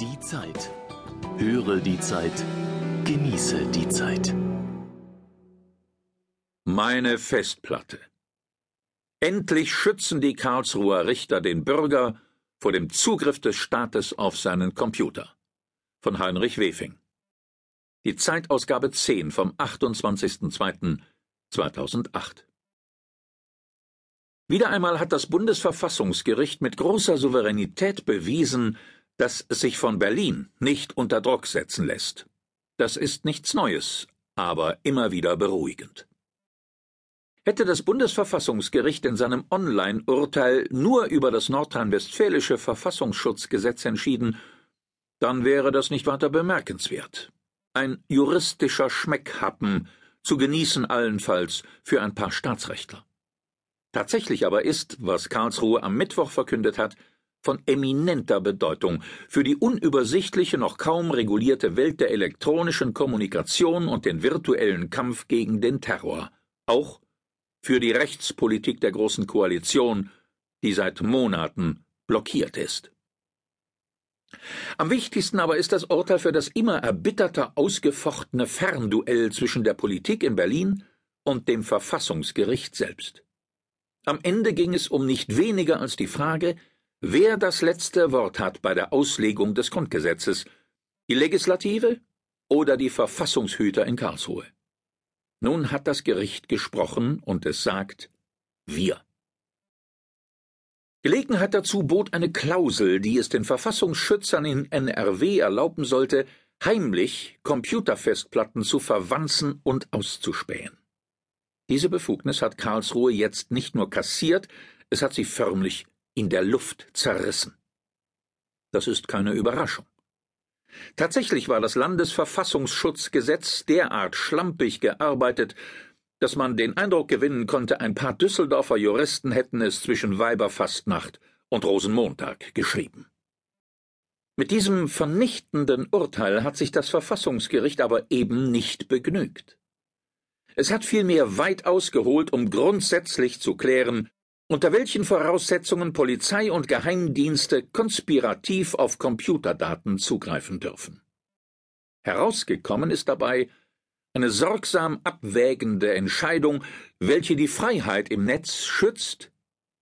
Die Zeit. Höre die Zeit. Genieße die Zeit. Meine Festplatte. Endlich schützen die Karlsruher Richter den Bürger vor dem Zugriff des Staates auf seinen Computer. Von Heinrich Wefing. Die Zeitausgabe 10 vom 28.02.2008. Wieder einmal hat das Bundesverfassungsgericht mit großer Souveränität bewiesen, dass es sich von Berlin nicht unter Druck setzen lässt. Das ist nichts Neues, aber immer wieder beruhigend. Hätte das Bundesverfassungsgericht in seinem Online-Urteil nur über das nordrhein-westfälische Verfassungsschutzgesetz entschieden, dann wäre das nicht weiter bemerkenswert. Ein juristischer Schmeckhappen, zu genießen allenfalls für ein paar Staatsrechtler. Tatsächlich aber ist, was Karlsruhe am Mittwoch verkündet hat, von eminenter Bedeutung für die unübersichtliche, noch kaum regulierte Welt der elektronischen Kommunikation und den virtuellen Kampf gegen den Terror, auch für die Rechtspolitik der Großen Koalition, die seit Monaten blockiert ist. Am wichtigsten aber ist das Urteil für das immer erbitterter ausgefochtene Fernduell zwischen der Politik in Berlin und dem Verfassungsgericht selbst. Am Ende ging es um nicht weniger als die Frage, wer das letzte Wort hat bei der Auslegung des Grundgesetzes, die Legislative oder die Verfassungshüter in Karlsruhe. Nun hat das Gericht gesprochen und es sagt wir. Gelegenheit dazu bot eine Klausel, die es den Verfassungsschützern in NRW erlauben sollte, heimlich Computerfestplatten zu verwanzen und auszuspähen. Diese Befugnis hat Karlsruhe jetzt nicht nur kassiert, es hat sie förmlich in der Luft zerrissen. Das ist keine Überraschung. Tatsächlich war das Landesverfassungsschutzgesetz derart schlampig gearbeitet, dass man den Eindruck gewinnen konnte, ein paar Düsseldorfer Juristen hätten es zwischen Weiberfastnacht und Rosenmontag geschrieben. Mit diesem vernichtenden Urteil hat sich das Verfassungsgericht aber eben nicht begnügt. Es hat vielmehr weit ausgeholt, um grundsätzlich zu klären, unter welchen Voraussetzungen Polizei und Geheimdienste konspirativ auf Computerdaten zugreifen dürfen. Herausgekommen ist dabei eine sorgsam abwägende Entscheidung, welche die Freiheit im Netz schützt,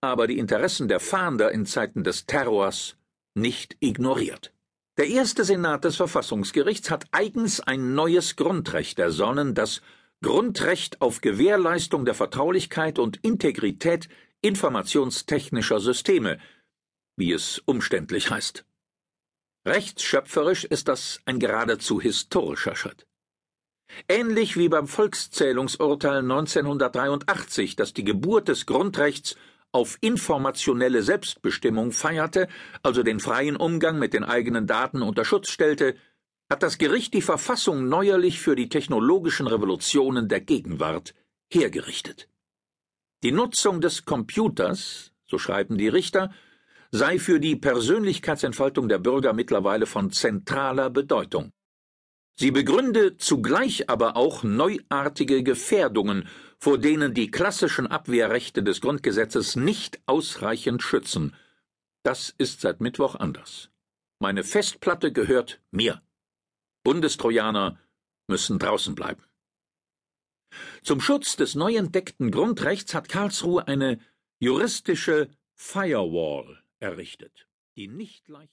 aber die Interessen der Fahnder in Zeiten des Terrors nicht ignoriert. Der erste Senat des Verfassungsgerichts hat eigens ein neues Grundrecht ersonnen, das Grundrecht auf Gewährleistung der Vertraulichkeit und Integrität informationstechnischer Systeme, wie es umständlich heißt. Rechtsschöpferisch ist das ein geradezu historischer Schritt. Ähnlich wie beim Volkszählungsurteil 1983, das die Geburt des Grundrechts auf informationelle Selbstbestimmung feierte, also den freien Umgang mit den eigenen Daten unter Schutz stellte, hat das Gericht die Verfassung neuerlich für die technologischen Revolutionen der Gegenwart hergerichtet. Die Nutzung des Computers, so schreiben die Richter, sei für die Persönlichkeitsentfaltung der Bürger mittlerweile von zentraler Bedeutung. Sie begründe zugleich aber auch neuartige Gefährdungen, vor denen die klassischen Abwehrrechte des Grundgesetzes nicht ausreichend schützen. Das ist seit Mittwoch anders. Meine Festplatte gehört mir. Bundestrojaner müssen draußen bleiben. Zum Schutz des neu entdeckten Grundrechts hat Karlsruhe eine juristische Firewall errichtet, die nicht leicht